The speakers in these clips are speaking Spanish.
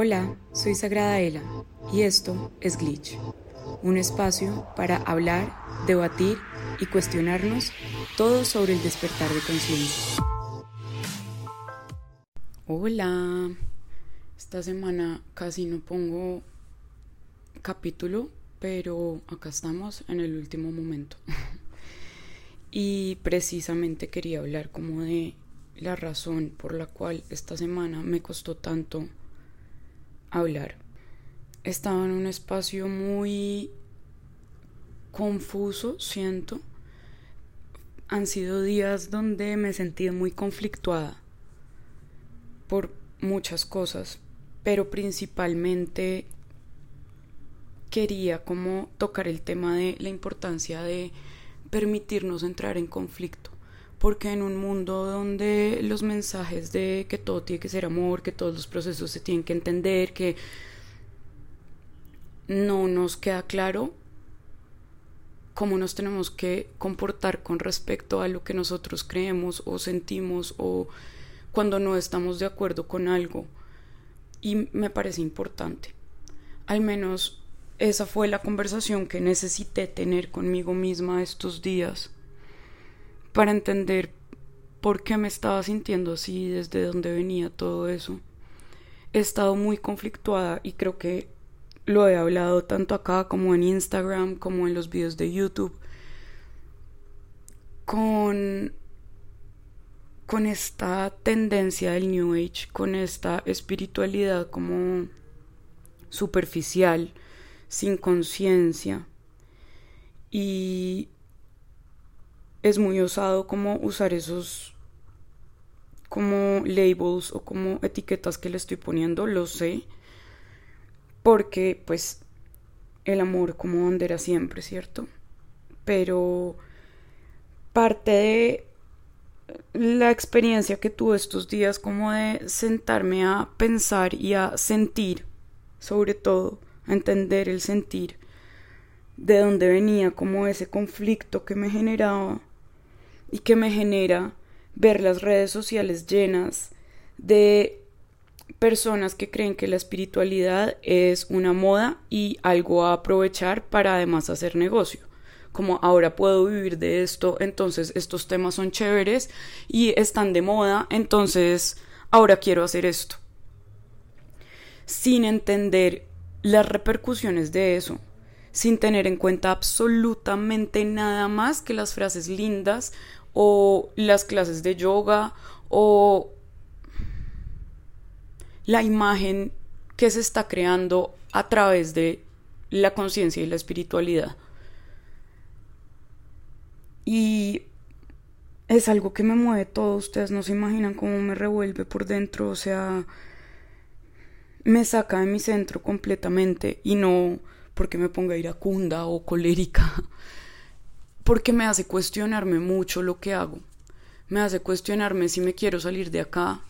Hola, soy Sagrada Ela y esto es Glitch, un espacio para hablar, debatir y cuestionarnos todo sobre el despertar de conciencia. Hola, esta semana casi no pongo capítulo, pero acá estamos en el último momento. y precisamente quería hablar como de la razón por la cual esta semana me costó tanto hablar. Estaba en un espacio muy confuso, siento. Han sido días donde me he sentido muy conflictuada por muchas cosas, pero principalmente quería como tocar el tema de la importancia de permitirnos entrar en conflicto porque en un mundo donde los mensajes de que todo tiene que ser amor, que todos los procesos se tienen que entender, que no nos queda claro cómo nos tenemos que comportar con respecto a lo que nosotros creemos o sentimos o cuando no estamos de acuerdo con algo. Y me parece importante. Al menos esa fue la conversación que necesité tener conmigo misma estos días para entender por qué me estaba sintiendo así, desde dónde venía todo eso. He estado muy conflictuada y creo que lo he hablado tanto acá como en Instagram, como en los videos de YouTube, con, con esta tendencia del New Age, con esta espiritualidad como superficial, sin conciencia. Y es muy osado como usar esos como labels o como etiquetas que le estoy poniendo, lo sé, porque pues el amor como bandera siempre, ¿cierto? Pero parte de la experiencia que tuve estos días como de sentarme a pensar y a sentir, sobre todo, a entender el sentir, de dónde venía como ese conflicto que me generaba y que me genera ver las redes sociales llenas de personas que creen que la espiritualidad es una moda y algo a aprovechar para además hacer negocio. Como ahora puedo vivir de esto, entonces estos temas son chéveres y están de moda, entonces ahora quiero hacer esto. Sin entender las repercusiones de eso, sin tener en cuenta absolutamente nada más que las frases lindas o las clases de yoga o la imagen que se está creando a través de la conciencia y la espiritualidad. Y es algo que me mueve todo, ustedes no se imaginan cómo me revuelve por dentro, o sea, me saca de mi centro completamente y no porque me ponga iracunda o colérica, porque me hace cuestionarme mucho lo que hago. Me hace cuestionarme si me quiero salir de acá,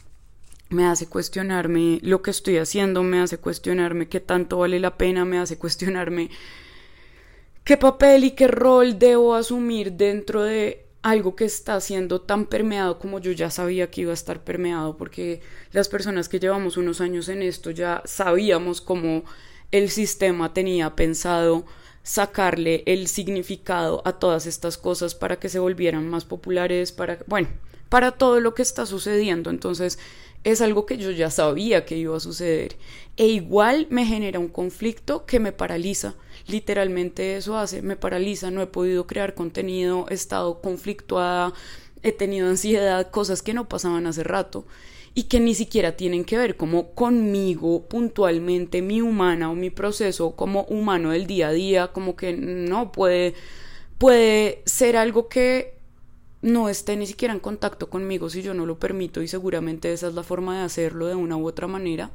me hace cuestionarme lo que estoy haciendo, me hace cuestionarme qué tanto vale la pena, me hace cuestionarme qué papel y qué rol debo asumir dentro de algo que está siendo tan permeado como yo ya sabía que iba a estar permeado, porque las personas que llevamos unos años en esto ya sabíamos cómo el sistema tenía pensado sacarle el significado a todas estas cosas para que se volvieran más populares, para, bueno, para todo lo que está sucediendo. Entonces, es algo que yo ya sabía que iba a suceder. E igual me genera un conflicto que me paraliza. Literalmente eso hace, me paraliza, no he podido crear contenido, he estado conflictuada, he tenido ansiedad, cosas que no pasaban hace rato y que ni siquiera tienen que ver como conmigo puntualmente, mi humana o mi proceso como humano del día a día, como que no puede, puede ser algo que no esté ni siquiera en contacto conmigo si yo no lo permito y seguramente esa es la forma de hacerlo de una u otra manera.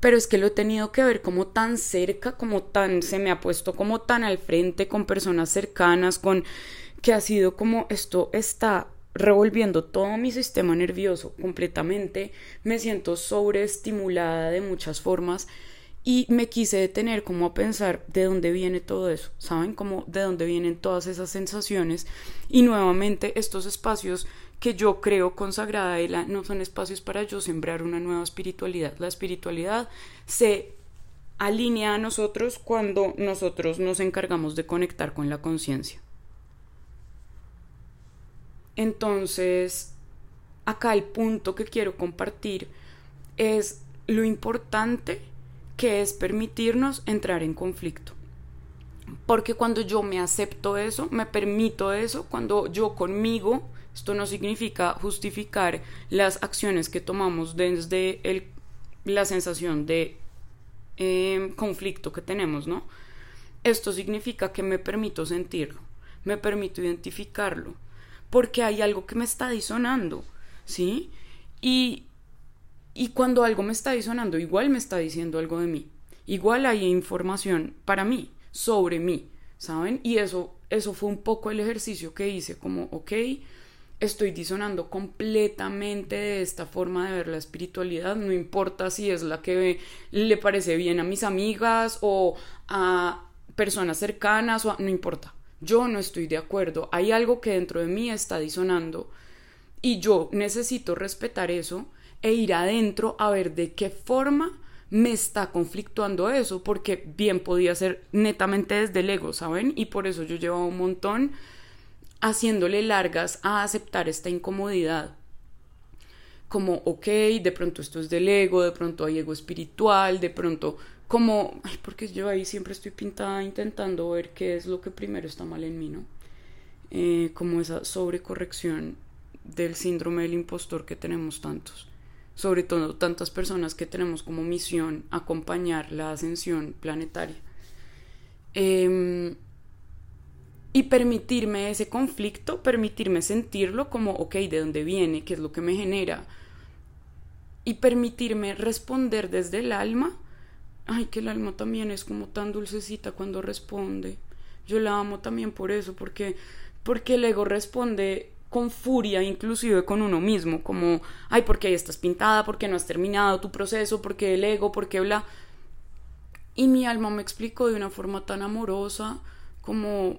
Pero es que lo he tenido que ver como tan cerca, como tan, se me ha puesto como tan al frente con personas cercanas, con que ha sido como esto está revolviendo todo mi sistema nervioso completamente, me siento sobreestimulada de muchas formas y me quise detener como a pensar de dónde viene todo eso, ¿saben? Como de dónde vienen todas esas sensaciones y nuevamente estos espacios que yo creo consagrada y la, no son espacios para yo sembrar una nueva espiritualidad. La espiritualidad se alinea a nosotros cuando nosotros nos encargamos de conectar con la conciencia. Entonces, acá el punto que quiero compartir es lo importante que es permitirnos entrar en conflicto. Porque cuando yo me acepto eso, me permito eso, cuando yo conmigo, esto no significa justificar las acciones que tomamos desde el, la sensación de em, conflicto que tenemos, ¿no? Esto significa que me permito sentirlo, me permito identificarlo, porque hay algo que me está disonando, ¿sí? Y, y cuando algo me está disonando, igual me está diciendo algo de mí, igual hay información para mí, sobre mí, ¿saben? Y eso, eso fue un poco el ejercicio que hice, como, ok, estoy disonando completamente de esta forma de ver la espiritualidad, no importa si es la que le parece bien a mis amigas o a personas cercanas, no importa, yo no estoy de acuerdo, hay algo que dentro de mí está disonando y yo necesito respetar eso e ir adentro a ver de qué forma me está conflictuando eso, porque bien podía ser netamente desde el ego, ¿saben? Y por eso yo llevaba un montón haciéndole largas a aceptar esta incomodidad. Como, ok, de pronto esto es del ego, de pronto hay ego espiritual, de pronto como, ay, porque yo ahí siempre estoy pintada intentando ver qué es lo que primero está mal en mí, ¿no? Eh, como esa sobrecorrección del síndrome del impostor que tenemos tantos sobre todo tantas personas que tenemos como misión acompañar la ascensión planetaria. Em, y permitirme ese conflicto, permitirme sentirlo como, ok, ¿de dónde viene? ¿Qué es lo que me genera? Y permitirme responder desde el alma. Ay, que el alma también es como tan dulcecita cuando responde. Yo la amo también por eso, porque, porque el ego responde con furia, inclusive con uno mismo, como, ay, ¿por qué estás pintada? ¿Por qué no has terminado tu proceso? ¿Por qué el ego? ¿Por qué bla? Y mi alma me explicó de una forma tan amorosa como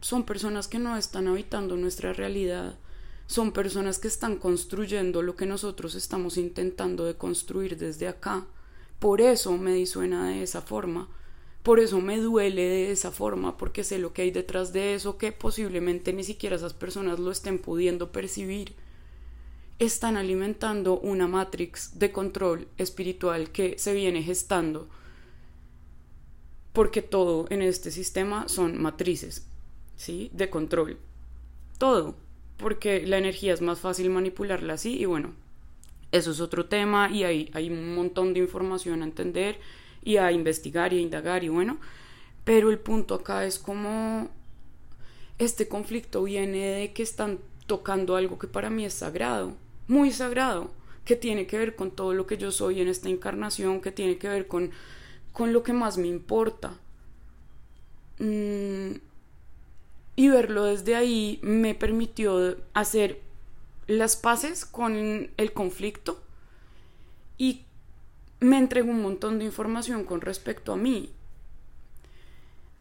son personas que no están habitando nuestra realidad, son personas que están construyendo lo que nosotros estamos intentando de construir desde acá. Por eso me disuena de esa forma, por eso me duele de esa forma, porque sé lo que hay detrás de eso, que posiblemente ni siquiera esas personas lo estén pudiendo percibir. Están alimentando una matrix de control espiritual que se viene gestando, porque todo en este sistema son matrices, ¿sí? De control. Todo, porque la energía es más fácil manipularla así y bueno, eso es otro tema y hay, hay un montón de información a entender y a investigar y a indagar y bueno, pero el punto acá es como este conflicto viene de que están tocando algo que para mí es sagrado, muy sagrado, que tiene que ver con todo lo que yo soy en esta encarnación, que tiene que ver con, con lo que más me importa. Mm, y verlo desde ahí me permitió hacer las paces con el conflicto y me entregó un montón de información con respecto a mí,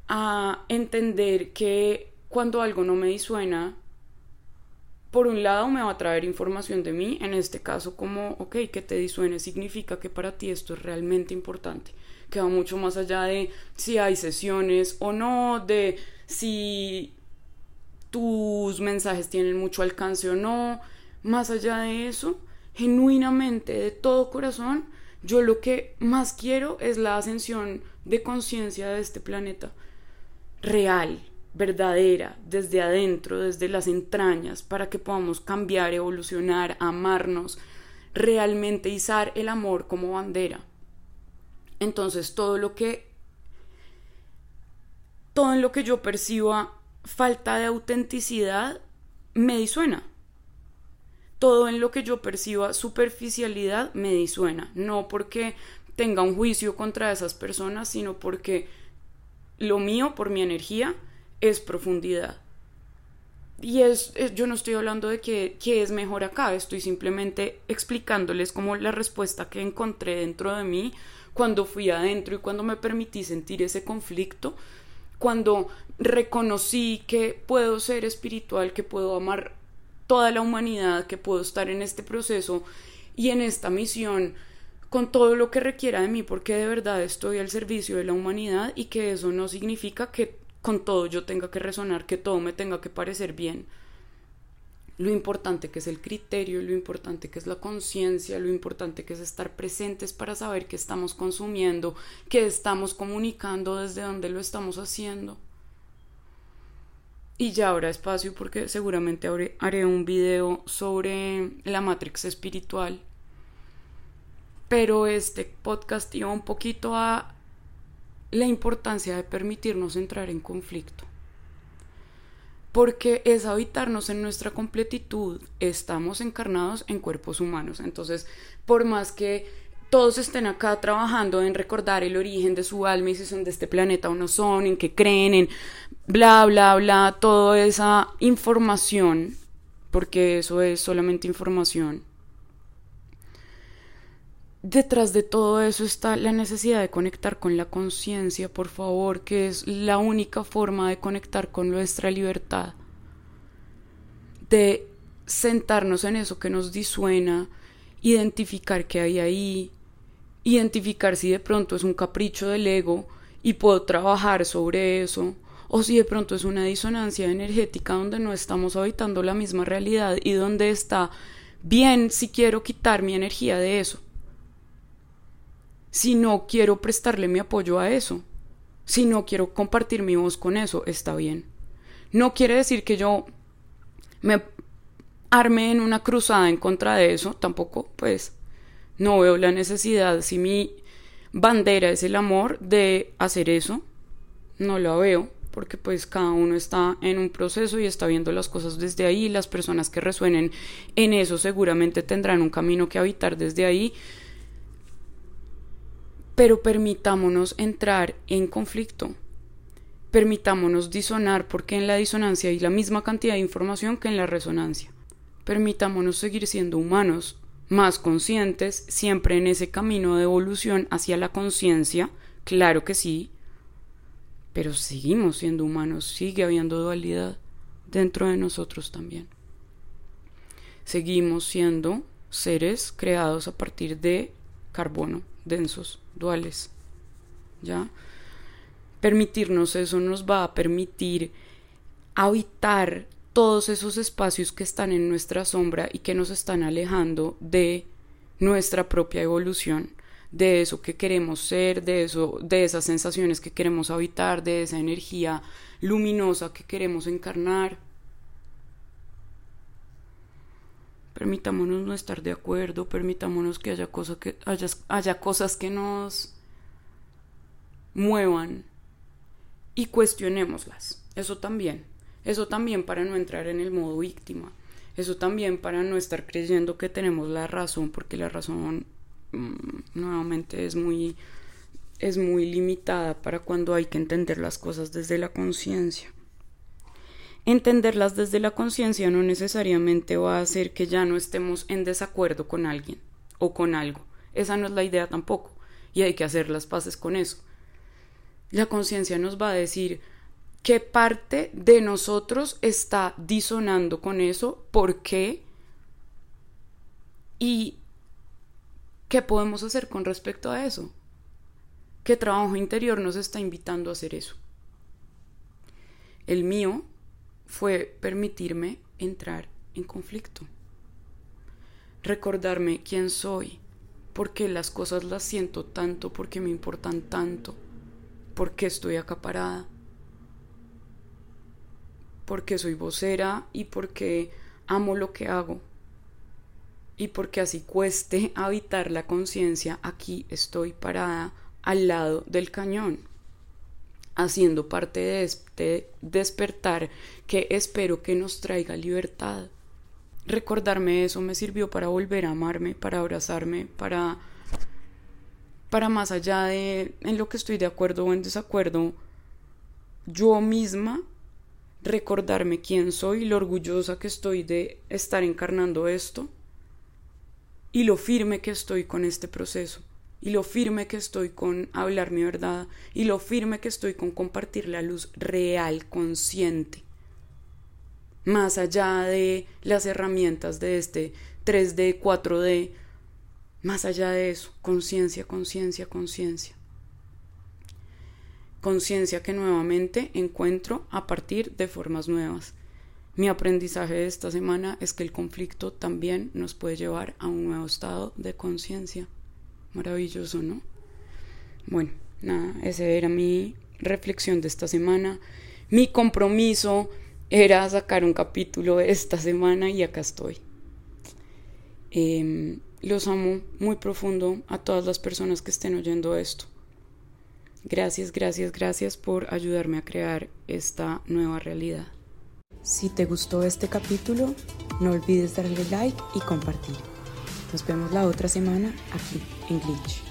a entender que cuando algo no me disuena, por un lado me va a traer información de mí, en este caso como, ok, que te disuene significa que para ti esto es realmente importante, que va mucho más allá de si hay sesiones o no, de si tus mensajes tienen mucho alcance o no, más allá de eso, genuinamente, de todo corazón, yo lo que más quiero es la ascensión de conciencia de este planeta, real, verdadera, desde adentro, desde las entrañas, para que podamos cambiar, evolucionar, amarnos, realmente izar el amor como bandera. Entonces todo lo que todo en lo que yo perciba falta de autenticidad me disuena todo en lo que yo perciba superficialidad me disuena, no porque tenga un juicio contra esas personas, sino porque lo mío, por mi energía, es profundidad. Y es, yo no estoy hablando de que, que, es mejor acá, estoy simplemente explicándoles como la respuesta que encontré dentro de mí cuando fui adentro y cuando me permití sentir ese conflicto, cuando reconocí que puedo ser espiritual, que puedo amar toda la humanidad, que puedo estar en este proceso y en esta misión con todo lo que requiera de mí, porque de verdad estoy al servicio de la humanidad y que eso no significa que con todo yo tenga que resonar, que todo me tenga que parecer bien. Lo importante que es el criterio, lo importante que es la conciencia, lo importante que es estar presentes para saber qué estamos consumiendo, qué estamos comunicando, desde dónde lo estamos haciendo. Y ya habrá espacio porque seguramente haré un video sobre la Matrix espiritual pero este podcast iba un poquito a la importancia de permitirnos entrar en conflicto. Porque es habitarnos en nuestra completitud. Estamos encarnados en cuerpos humanos. Entonces, por más que todos estén acá trabajando en recordar el origen de su alma y si son de este planeta o no son, en qué creen, en bla, bla, bla, toda esa información, porque eso es solamente información detrás de todo eso está la necesidad de conectar con la conciencia, por favor, que es la única forma de conectar con nuestra libertad, de sentarnos en eso que nos disuena, identificar qué hay ahí, identificar si de pronto es un capricho del ego y puedo trabajar sobre eso, o si de pronto es una disonancia energética donde no estamos habitando la misma realidad y donde está bien si quiero quitar mi energía de eso si no quiero prestarle mi apoyo a eso, si no quiero compartir mi voz con eso, está bien. No quiere decir que yo me arme en una cruzada en contra de eso, tampoco, pues, no veo la necesidad, si mi bandera es el amor, de hacer eso, no lo veo, porque pues cada uno está en un proceso y está viendo las cosas desde ahí, las personas que resuenen en eso seguramente tendrán un camino que habitar desde ahí, pero permitámonos entrar en conflicto. Permitámonos disonar porque en la disonancia hay la misma cantidad de información que en la resonancia. Permitámonos seguir siendo humanos, más conscientes, siempre en ese camino de evolución hacia la conciencia, claro que sí, pero seguimos siendo humanos, sigue habiendo dualidad dentro de nosotros también. Seguimos siendo seres creados a partir de carbono densos duales. ¿Ya? Permitirnos eso nos va a permitir habitar todos esos espacios que están en nuestra sombra y que nos están alejando de nuestra propia evolución, de eso que queremos ser, de eso, de esas sensaciones que queremos habitar, de esa energía luminosa que queremos encarnar. Permitámonos no estar de acuerdo, permitámonos que haya, que, haya, haya cosas que nos muevan y cuestionémoslas. Eso también. Eso también para no entrar en el modo víctima. Eso también para no estar creyendo que tenemos la razón, porque la razón mm, nuevamente es muy es muy limitada para cuando hay que entender las cosas desde la conciencia. Entenderlas desde la conciencia no necesariamente va a hacer que ya no estemos en desacuerdo con alguien o con algo. Esa no es la idea tampoco. Y hay que hacer las paces con eso. La conciencia nos va a decir qué parte de nosotros está disonando con eso, por qué y qué podemos hacer con respecto a eso. ¿Qué trabajo interior nos está invitando a hacer eso? El mío fue permitirme entrar en conflicto. Recordarme quién soy, por qué las cosas las siento tanto, por qué me importan tanto, por qué estoy acaparada, por qué soy vocera y por qué amo lo que hago. Y porque así cueste habitar la conciencia, aquí estoy parada al lado del cañón haciendo parte de este despertar que espero que nos traiga libertad. Recordarme eso me sirvió para volver a amarme, para abrazarme, para para más allá de en lo que estoy de acuerdo o en desacuerdo, yo misma recordarme quién soy, lo orgullosa que estoy de estar encarnando esto y lo firme que estoy con este proceso y lo firme que estoy con hablar mi verdad y lo firme que estoy con compartir la luz real, consciente. más allá de las herramientas de este 3D, 4D, más allá de eso, conciencia, conciencia, conciencia. Conciencia que nuevamente encuentro a partir de formas nuevas. Mi aprendizaje de esta semana es que el conflicto también nos puede llevar a un nuevo estado de conciencia. Maravilloso, ¿no? Bueno, nada, esa era mi reflexión de esta semana. Mi compromiso era sacar un capítulo esta semana y acá estoy. Em, los amo muy profundo a todas las personas que estén oyendo esto. Gracias, gracias, gracias por ayudarme a crear esta nueva realidad. Si te gustó este capítulo, no olvides darle like y compartir. Nos vemos la otra semana aquí en Glitch.